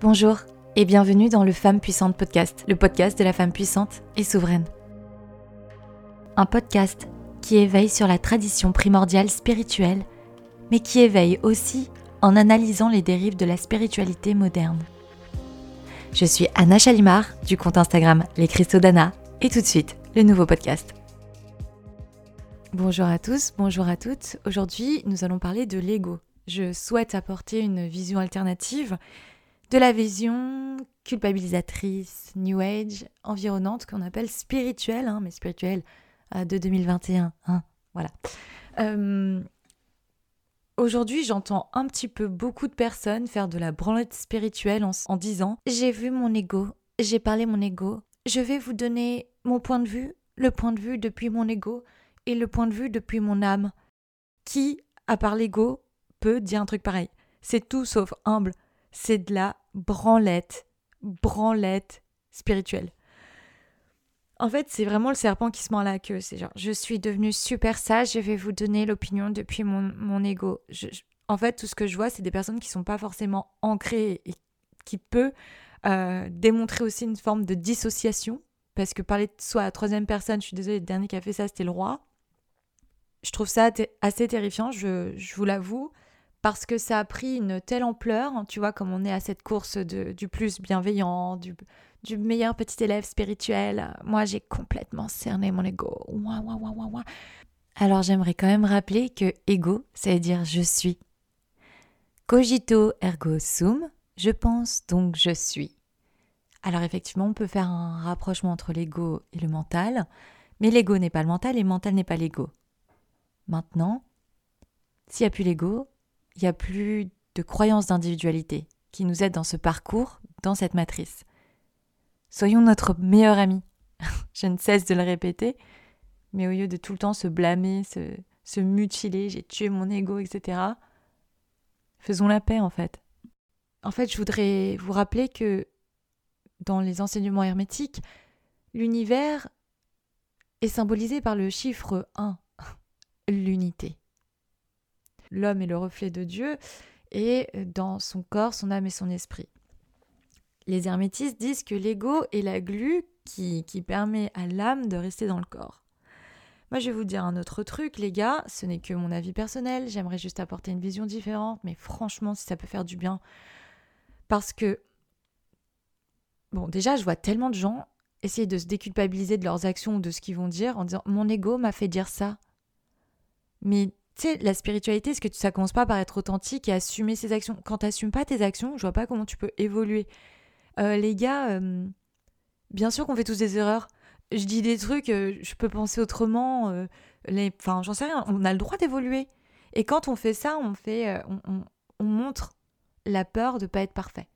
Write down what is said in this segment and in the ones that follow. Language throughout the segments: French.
Bonjour et bienvenue dans le Femme Puissante podcast, le podcast de la femme puissante et souveraine. Un podcast qui éveille sur la tradition primordiale spirituelle, mais qui éveille aussi en analysant les dérives de la spiritualité moderne. Je suis Anna Chalimard du compte Instagram Les Cristaux d'Anna et tout de suite le nouveau podcast. Bonjour à tous, bonjour à toutes. Aujourd'hui, nous allons parler de l'ego. Je souhaite apporter une vision alternative de la vision culpabilisatrice, New Age, environnante, qu'on appelle spirituelle, hein, mais spirituelle euh, de 2021. Hein, voilà. Euh, aujourd'hui, j'entends un petit peu beaucoup de personnes faire de la branlette spirituelle en, en disant J'ai vu mon ego, j'ai parlé mon ego, je vais vous donner mon point de vue, le point de vue depuis mon ego et le point de vue depuis mon âme. Qui, à part l'ego, peut dire un truc pareil C'est tout sauf humble c'est de la branlette, branlette spirituelle. En fait, c'est vraiment le serpent qui se mord la queue. C'est genre, je suis devenu super sage, je vais vous donner l'opinion depuis mon, mon ego. en fait, tout ce que je vois, c'est des personnes qui sont pas forcément ancrées et qui peut euh, démontrer aussi une forme de dissociation. Parce que parler de soi à la troisième personne, je suis désolée, le dernier qui a fait ça, c'était le roi. Je trouve ça assez terrifiant, je, je vous l'avoue parce que ça a pris une telle ampleur, hein, tu vois, comme on est à cette course du plus bienveillant, du, meilleur petit élève spirituel. Moi, j'ai complètement cerné mon ego. Alors, j'aimerais quand même rappeler que ego, ça veut dire je suis. Cogito ergo sum, je pense donc je suis. Alors effectivement, on peut faire un rapprochement entre l'ego et le mental, mais l'ego n'est pas le mental et le mental n'est pas l'ego. Maintenant, s'il n'y a plus l'ego, il n'y a plus de croyance d'individualité qui nous aide dans ce parcours, dans cette matrice. Soyons notre meilleur ami. Je ne cesse de le répéter, mais au lieu de tout le temps se blâmer, se, se mutiler, j'ai tué mon ego, etc., faisons la paix en fait. En fait, je voudrais vous rappeler que dans les enseignements hermétiques, l'univers est symbolisé par le chiffre 1, l'unité l'homme est le reflet de Dieu, et dans son corps, son âme et son esprit. Les hermétistes disent que l'ego est la glu qui, qui permet à l'âme de rester dans le corps. Moi, je vais vous dire un autre truc, les gars, ce n'est que mon avis personnel, j'aimerais juste apporter une vision différente, mais franchement, si ça peut faire du bien. Parce que, bon, déjà, je vois tellement de gens essayer de se déculpabiliser de leurs actions ou de ce qu'ils vont dire en disant Mon ego m'a fait dire ça. Mais tu sais, la spiritualité, est-ce que ça commence pas par être authentique et assumer ses actions? Quand tu n'assumes pas tes actions, je vois pas comment tu peux évoluer. Euh, les gars, euh, bien sûr qu'on fait tous des erreurs. Je dis des trucs, euh, je peux penser autrement. Enfin, j'en sais rien. On a le droit d'évoluer. Et quand on fait ça, on fait, on, montre la peur de pas être parfait.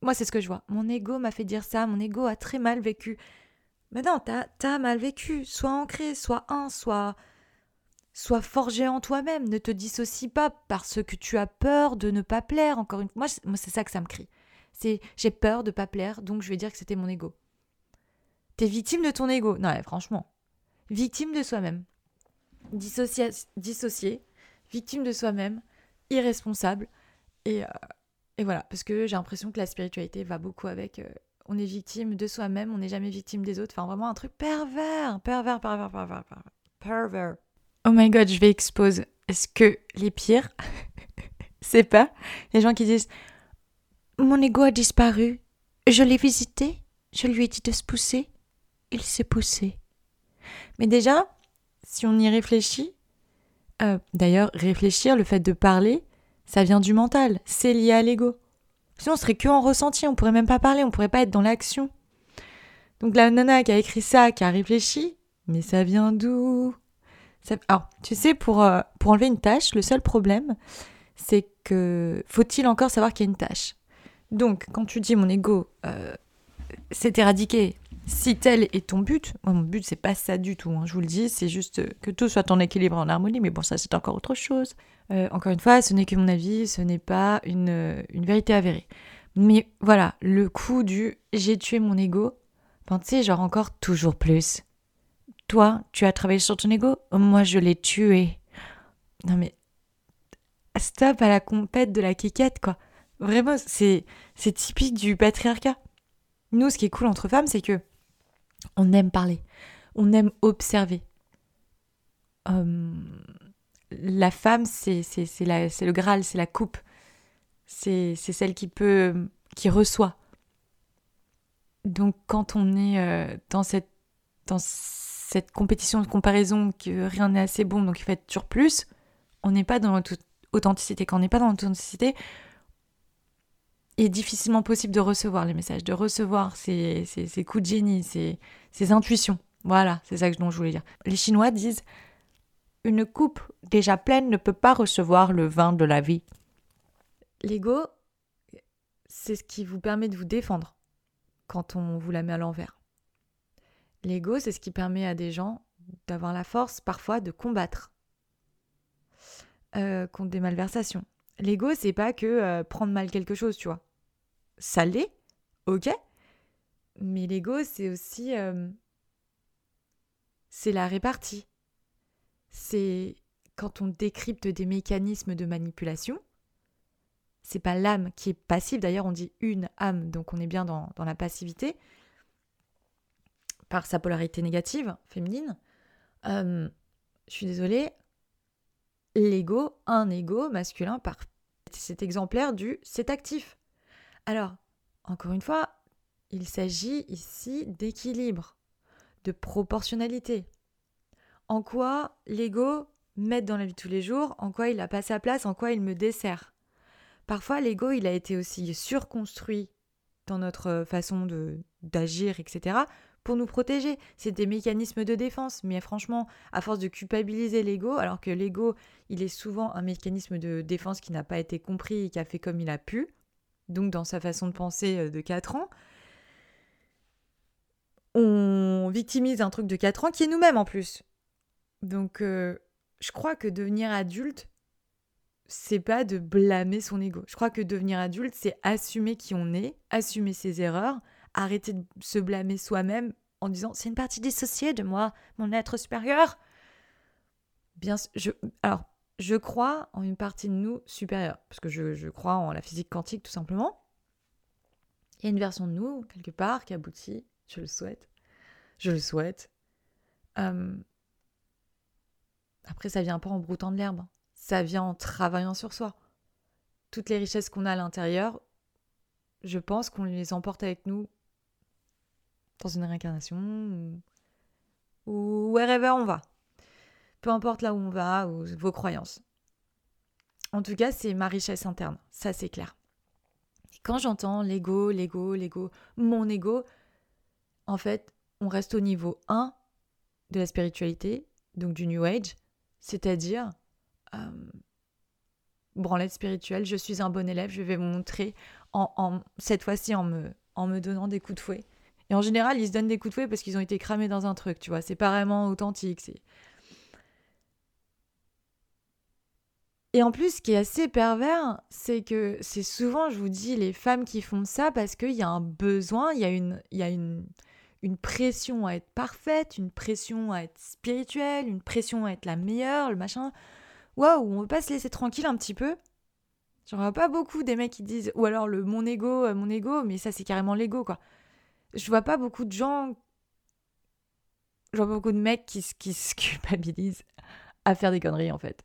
Moi, c'est ce que je vois. Mon ego m'a fait dire ça. Mon ego a très mal vécu. Mais non, t'as as mal vécu. Sois ancré, sois un, sois Sois forgé en toi-même, ne te dissocie pas parce que tu as peur de ne pas plaire. Encore une fois, moi, c'est ça que ça me crie. C'est j'ai peur de pas plaire, donc je vais dire que c'était mon ego. T'es victime de ton ego. Non, franchement. Victime de soi-même. Dissocié, victime de soi-même, irresponsable. Et, euh, et, voilà, parce que j'ai l'impression que la spiritualité va beaucoup avec. Euh, on est victime de soi-même, on n'est jamais victime des autres. Enfin, vraiment un truc pervers, pervers, pervers, pervers. pervers. Oh my god, je vais expose. Est-ce que les pires, c'est pas. Les gens qui disent Mon ego a disparu, je l'ai visité, je lui ai dit de se pousser, il s'est poussé. Mais déjà, si on y réfléchit, euh, d'ailleurs, réfléchir, le fait de parler, ça vient du mental, c'est lié à l'ego. Sinon, on serait que en ressenti, on pourrait même pas parler, on pourrait pas être dans l'action. Donc la nana qui a écrit ça, qui a réfléchi, mais ça vient d'où? Alors, tu sais, pour, euh, pour enlever une tâche, le seul problème, c'est que faut-il encore savoir qu'il y a une tâche? Donc, quand tu dis mon ego euh, c'est éradiqué, si tel est ton but, moi, mon but, c'est pas ça du tout, hein, je vous le dis, c'est juste que tout soit en équilibre, en harmonie, mais bon, ça, c'est encore autre chose. Euh, encore une fois, ce n'est que mon avis, ce n'est pas une, une vérité avérée. Mais voilà, le coup du j'ai tué mon ego, tu sais, genre encore toujours plus. Toi, tu as travaillé sur ton ego Moi, je l'ai tué. Non mais... Stop à la compète de la quiquette, quoi. Vraiment, c'est typique du patriarcat. Nous, ce qui est cool entre femmes, c'est que on aime parler, on aime observer. Hum, la femme, c'est le Graal, c'est la coupe. C'est celle qui peut, qui reçoit. Donc quand on est euh, dans, cette, dans cette compétition de comparaison que rien n'est assez bon, donc il faut être toujours plus, on n'est pas dans l'authenticité. Quand on n'est pas dans l'authenticité, il est difficilement possible de recevoir les messages, de recevoir ces, coups de génie, ces, ces intuitions. Voilà, c'est ça que je voulais dire. Les Chinois disent Une coupe déjà pleine ne peut pas recevoir le vin de la vie. L'ego, c'est ce qui vous permet de vous défendre quand on vous la met à l'envers. L'ego, c'est ce qui permet à des gens d'avoir la force parfois de combattre euh, contre des malversations. L'ego, c'est pas que euh, prendre mal quelque chose, tu vois. Ça l'est, ok. Mais l'ego, c'est aussi. Euh, c'est la répartie. C'est quand on décrypte des mécanismes de manipulation. C'est pas l'âme qui est passive, d'ailleurs on dit une âme, donc on est bien dans, dans la passivité, par sa polarité négative, féminine. je suis désolée, l'ego, un ego masculin par cet exemplaire du c'est actif. Alors, encore une fois, il s'agit ici d'équilibre, de proportionnalité. En quoi l'ego m'aide dans la vie de tous les jours, en quoi il n'a pas sa place, en quoi il me dessert? Parfois, l'ego, il a été aussi surconstruit dans notre façon de d'agir, etc., pour nous protéger. C'est des mécanismes de défense. Mais franchement, à force de culpabiliser l'ego, alors que l'ego, il est souvent un mécanisme de défense qui n'a pas été compris et qui a fait comme il a pu, donc dans sa façon de penser euh, de 4 ans, on victimise un truc de 4 ans qui est nous-mêmes en plus. Donc euh, je crois que devenir adulte, c'est pas de blâmer son ego. Je crois que devenir adulte, c'est assumer qui on est, assumer ses erreurs, arrêter de se blâmer soi-même en disant c'est une partie dissociée de moi, mon être supérieur. Bien, je, alors, je crois en une partie de nous supérieure, parce que je, crois en la physique quantique tout simplement. Il y a une version de nous, quelque part, qui aboutit, je le souhaite. Je le souhaite. Euh, après, ça vient pas en broutant de l'herbe, ça vient en travaillant sur soi. Toutes les richesses qu'on a à l'intérieur, je pense qu'on les emporte avec nous dans une réincarnation ou, ou wherever on va. Peu importe là où on va ou vos croyances. En tout cas, c'est ma richesse interne, ça c'est clair. quand j'entends l'ego, l'ego, l'ego, mon ego, en fait, on reste au niveau 1 de la spiritualité, donc du New Age, c'est-à-dire euh, branlette spirituelle, je suis un bon élève, je vais vous montrer en, cette fois-ci en me, en me donnant des coups de fouet. En général, ils se donnent des coups de fouet parce qu'ils ont été cramés dans un truc, tu vois. C'est pas vraiment authentique. Et en plus, ce qui est assez pervers, c'est que c'est souvent, je vous dis, les femmes qui font ça parce qu'il y a un besoin, il y a une, il y a une, une pression à être parfaite, une pression à être spirituelle, une pression à être la meilleure, le machin. Waouh, on veut pas se laisser tranquille un petit peu. J'en vois pas beaucoup des mecs qui disent, ou alors le mon ego, euh, mon ego, mais ça c'est carrément l'ego quoi je vois pas beaucoup de gens, je vois pas beaucoup de mecs qui, se culpabilisent à faire des conneries en fait.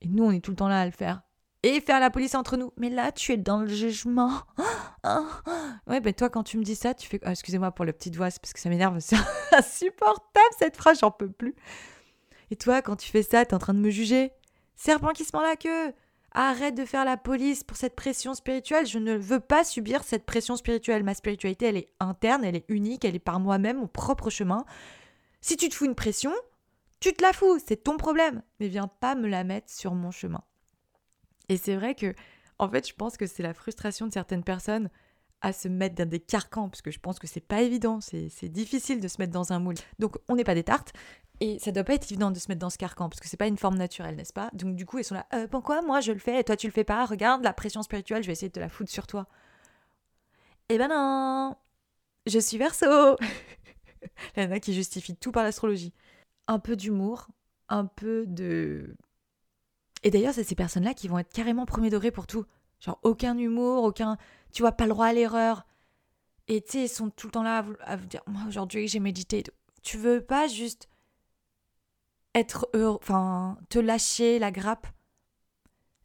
Et nous, on est tout le temps là à le faire. Et faire la police entre nous. Mais là, tu es dans le jugement. Ouais, ben toi, quand tu me dis ça, tu fais. Ah, excusez-moi pour la petite voix, parce que ça m'énerve. C'est insupportable cette phrase, j'en peux plus. Et toi, quand tu fais ça, t'es en train de me juger. Serpent qui se mord la queue. Arrête de faire la police pour cette pression spirituelle. Je ne veux pas subir cette pression spirituelle. Ma spiritualité, elle est interne, elle est unique, elle est par moi-même, mon propre chemin. Si tu te fous une pression, tu te la fous, c'est ton problème. Mais viens pas me la mettre sur mon chemin. Et c'est vrai que, en fait, je pense que c'est la frustration de certaines personnes à se mettre dans des carcans, parce que je pense que c'est pas évident, c'est difficile de se mettre dans un moule. Donc on n'est pas des tartes, et ça doit pas être évident de se mettre dans ce carcan, parce que c'est pas une forme naturelle, n'est-ce pas? Donc du coup, ils sont là, euh, pourquoi moi je le fais et toi tu le fais pas? Regarde la pression spirituelle, je vais essayer de te la foutre sur toi. Eh ben non Je suis verso Il y en a qui justifient tout par l'astrologie. Un peu d'humour, un peu de... Et d'ailleurs, c'est ces personnes-là qui vont être carrément premier degré pour tout. Genre aucun humour, aucun. Tu vois, pas le droit à l'erreur. Et tu sais, ils sont tout le temps là à vous dire Moi, aujourd'hui, j'ai médité. Tu veux pas juste être heureux, enfin, te lâcher la grappe.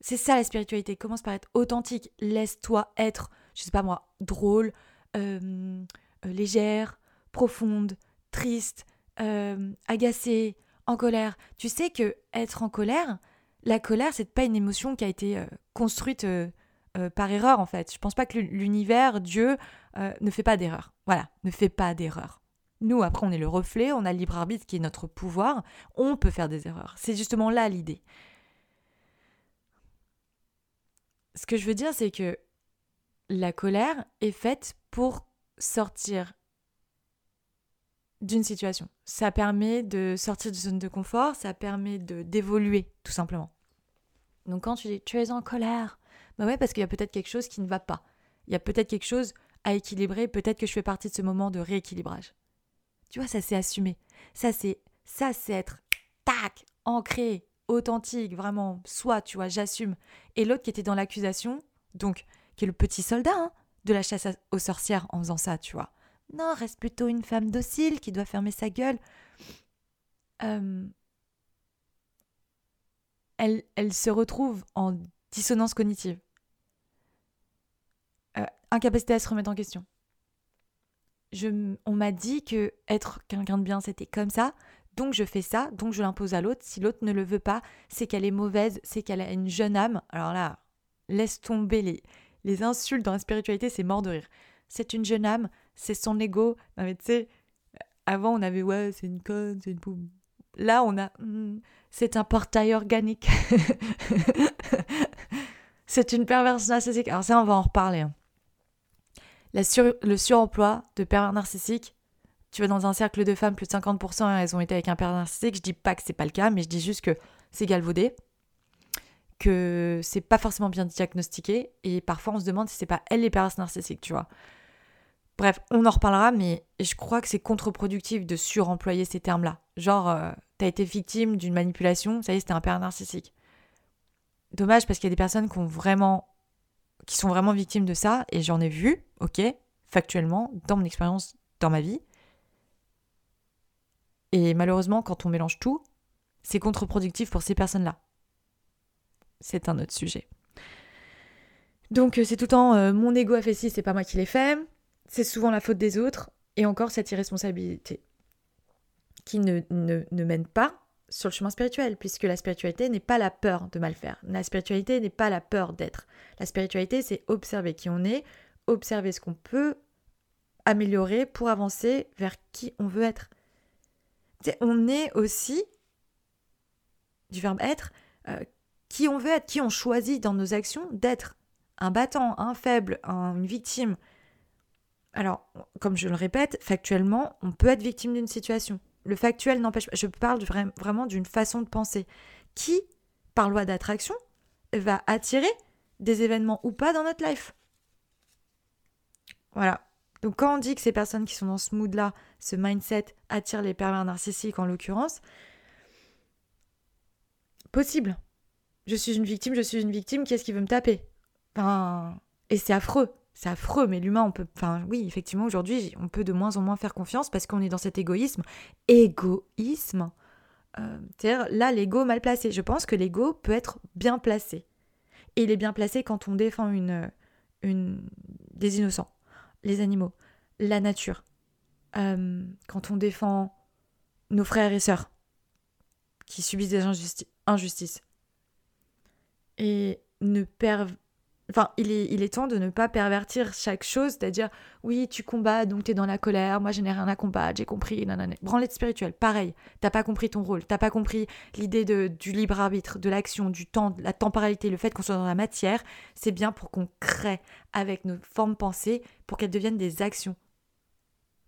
C'est ça la spiritualité. Commence par être authentique. Laisse-toi être, je sais pas moi, drôle, euh, euh, légère, profonde, triste, euh, agacée, en colère. Tu sais que être en colère, la colère, c'est pas une émotion qui a été construite par erreur en fait. Je pense pas que l'univers, Dieu, ne fait pas d'erreur. Voilà, ne fait pas d'erreur. Nous, après, on est le reflet, on a le libre arbitre qui est notre pouvoir, on peut faire des erreurs. C'est justement là l'idée. Ce que je veux dire, c'est que la colère est faite pour sortir d'une situation. Ça permet de sortir de zone de confort, ça permet de d'évoluer, tout simplement. Donc quand tu dis tu es en colère, bah ouais, parce qu'il y a peut-être quelque chose qui ne va pas. Il y a peut-être quelque chose à équilibrer, peut-être que je fais partie de ce moment de rééquilibrage. Tu vois, ça c'est assumé. Ça c'est ça c'est être tac, ancré, authentique, vraiment, soit, tu vois, j'assume. Et l'autre qui était dans l'accusation, donc qui est le petit soldat hein, de la chasse aux sorcières en faisant ça, tu vois. Non, reste plutôt une femme docile qui doit fermer sa gueule. Elle, elle se retrouve en dissonance cognitive. Euh, incapacité à se remettre en question on m'a dit que être quelqu'un de bien, c'était comme ça. Donc je fais ça, donc je l'impose à l'autre. Si l'autre ne le veut pas, c'est qu'elle est mauvaise, c'est qu'elle a une jeune âme. Alors là, laisse tomber les, les insultes dans la spiritualité, c'est mort de rire. C'est une jeune âme, c'est son ego. Non mais tu sais, avant on avait ouais, c'est une conne, c'est une poum. Là on a hmm, c'est un portail organique. c'est une perversion narcissique. Alors ça on va en reparler. Hein le suremploi de pervers narcissiques. Tu vas dans un cercle de femmes, plus de 50%, elles ont été avec un pervers narcissique. Je dis pas que c'est pas le cas, mais je dis juste que c'est galvaudé, que c'est pas forcément bien diagnostiqué, et parfois on se demande si c'est pas elle les pervers narcissiques, tu vois. Bref, on en reparlera, mais je crois que c'est contre-productif de suremployer ces termes-là. Genre, euh, t'as été victime d'une manipulation, ça y est, c'était un pervers narcissique. Dommage parce qu'il y a des personnes qui sont vraiment victimes de ça, et j'en ai vu, ok, factuellement, dans mon expérience, dans ma vie. Et malheureusement, quand on mélange tout, c'est contre-productif pour ces personnes-là. C'est un autre sujet. Donc euh, c'est tout le temps euh, mon ego a fait ci, c'est pas moi qui l'ai fait. C'est souvent la faute des autres. Et encore cette irresponsabilité qui ne, ne, ne mène pas sur le chemin spirituel, puisque la spiritualité n'est pas la peur de mal faire. La spiritualité n'est pas la peur d'être. La spiritualité, c'est observer qui on est, observer ce qu'on peut améliorer pour avancer vers qui on veut être. on est aussi, du verbe être, euh, qui on veut être, qui on choisit dans nos actions d'être. Un battant, un faible, une victime. Alors, comme je le répète, factuellement, on peut être victime d'une situation. Le factuel n'empêche pas. Je parle vraiment d'une façon de penser qui, par loi d'attraction, va attirer des événements ou pas dans notre life? Voilà. Donc quand on dit que ces personnes qui sont dans ce mood-là, ce mindset, attirent les pervers narcissiques en l'occurrence, possible. Je suis une victime, je suis une victime, qui est-ce qui veut me taper? Enfin, et c'est affreux c'est affreux, mais l'humain, on peut. Enfin, oui, effectivement, aujourd'hui, on peut de moins en moins faire confiance parce qu'on est dans cet égoïsme. Égoïsme euh, C'est-à-dire, là, l'ego mal placé. Je pense que l'ego peut être bien placé. Et il est bien placé quand on défend une, une, des innocents, les animaux, la nature. Euh, quand on défend nos frères et sœurs qui subissent des injustices. Et ne per Enfin, il est, il est temps de ne pas pervertir chaque chose, c'est-à-dire, oui, tu combats, donc tu es dans la colère, moi je n'ai rien à combattre, j'ai compris, nanana. Branlette spirituelle, pareil, t'as pas compris ton rôle, t'as pas compris l'idée du libre arbitre, de l'action, du temps, de la temporalité, le fait qu'on soit dans la matière, c'est bien pour qu'on crée avec nos formes pensées, pour qu'elles deviennent des actions.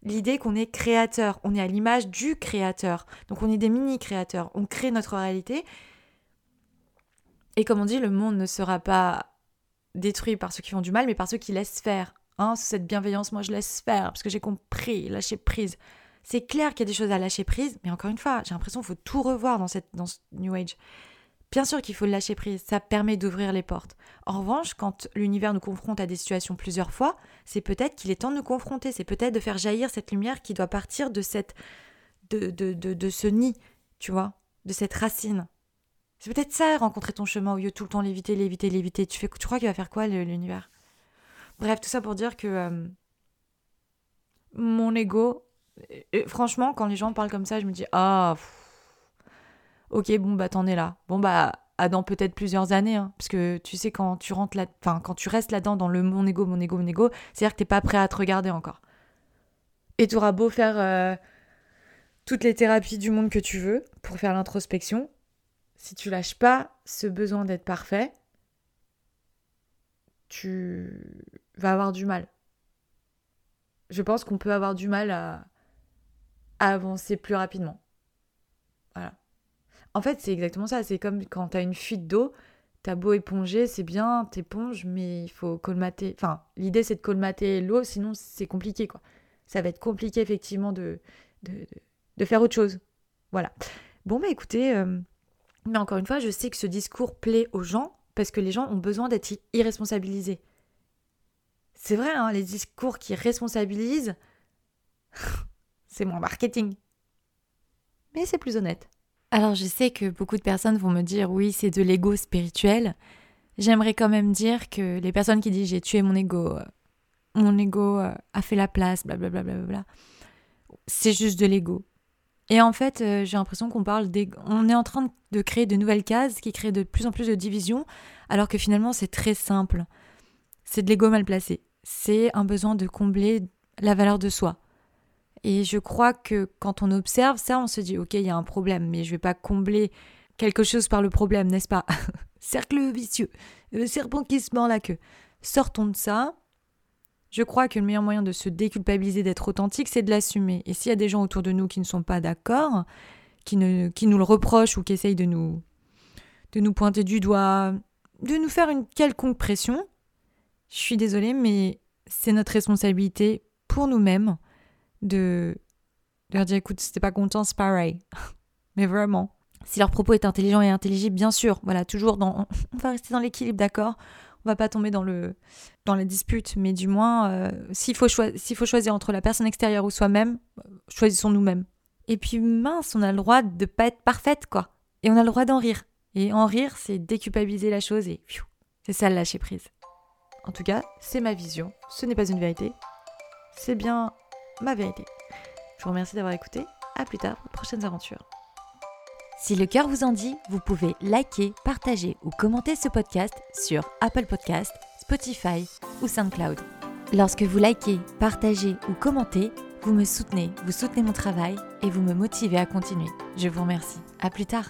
L'idée qu'on est créateur, on est à l'image du créateur, donc on est des mini-créateurs, on crée notre réalité, et comme on dit, le monde ne sera pas détruit par ceux qui font du mal, mais par ceux qui laissent faire. Hein, cette bienveillance, moi je laisse faire, parce que j'ai compris, lâcher prise. C'est clair qu'il y a des choses à lâcher prise, mais encore une fois, j'ai l'impression qu'il faut tout revoir dans, cette, dans ce New Age. Bien sûr qu'il faut le lâcher prise, ça permet d'ouvrir les portes. En revanche, quand l'univers nous confronte à des situations plusieurs fois, c'est peut-être qu'il est temps de nous confronter, c'est peut-être de faire jaillir cette lumière qui doit partir de cette de, de, de, ce nid, tu vois, de cette racine. C'est peut-être ça, rencontrer ton chemin au lieu de tout le temps l'éviter, l'éviter, l'éviter. Tu, fais, tu crois qu'il va faire quoi l'univers? Bref, tout ça pour dire que euh, mon ego, franchement, quand les gens parlent comme ça, je me dis ah, ok, bon bah t'en es là. Bon bah à dans peut-être plusieurs années, hein, parce que tu sais quand tu rentres là, quand tu restes là-dedans dans le mon ego, mon ego, mon ego, c'est-à-dire que t'es pas prêt à te regarder encore. Et tu auras beau faire euh, toutes les thérapies du monde que tu veux pour faire l'introspection, si tu lâches pas ce besoin d'être parfait, tu vas avoir du mal. Je pense qu'on peut avoir du mal à, avancer plus rapidement. Voilà. En fait, c'est exactement ça. C'est comme quand tu as une fuite d'eau, t'as beau éponger, c'est bien, t'éponges, mais il faut colmater. Enfin, l'idée c'est de colmater l'eau, sinon c'est compliqué, quoi. Ça va être compliqué, effectivement, de, de, faire autre chose. Voilà. Bon, bah écoutez, euh, mais encore une fois, je sais que ce discours plaît aux gens parce que les gens ont besoin d'être irresponsabilisés. C'est vrai, hein, les discours qui responsabilisent, c'est moins marketing. Mais c'est plus honnête. Alors je sais que beaucoup de personnes vont me dire oui, c'est de l'ego spirituel. J'aimerais quand même dire que les personnes qui disent j'ai tué mon ego, euh, mon ego euh, a fait la place, blablabla, bla, bla, bla, c'est juste de l'ego. Et en fait, euh, j'ai l'impression qu'on parle des... On est en train de créer de nouvelles cases qui créent de plus en plus de divisions, alors que finalement c'est très simple. C'est de l'ego mal placé. C'est un besoin de combler la valeur de soi. Et je crois que quand on observe ça, on se dit ok, il y a un problème, mais je vais pas combler quelque chose par le problème, n'est-ce pas? Cercle vicieux, le serpent qui se mord la queue. Sortons de ça, je crois que le meilleur moyen de se déculpabiliser, d'être authentique, c'est de l'assumer. Et s'il y a des gens autour de nous qui ne sont pas d'accord, qui, nous le reprochent ou qui essayent de nous, de nous pointer du doigt, de nous faire une quelconque pression, je suis désolée, mais c'est notre responsabilité pour nous-mêmes de, leur dire écoute, si t'es pas content, c'est pareil. mais vraiment. Si leur propos est intelligent et intelligible, bien sûr, voilà, toujours dans. On va rester dans l'équilibre, d'accord? On va pas tomber dans le dans la dispute, mais du moins, euh, s'il faut, faut choisir entre la personne extérieure ou soi-même, choisissons nous-mêmes. Et puis mince, on a le droit de pas être parfaite, quoi. Et on a le droit d'en rire. Et en rire, c'est déculpabiliser la chose et c'est ça le lâcher prise. En tout cas, c'est ma vision. Ce n'est pas une vérité. C'est bien ma vérité. Je vous remercie d'avoir écouté. À plus tard pour de prochaines aventures. Si le cœur vous en dit, vous pouvez liker, partager ou commenter ce podcast sur Apple Podcast, Spotify ou SoundCloud. Lorsque vous likez, partagez ou commentez, vous me soutenez, vous soutenez mon travail et vous me motivez à continuer. Je vous remercie. À plus tard.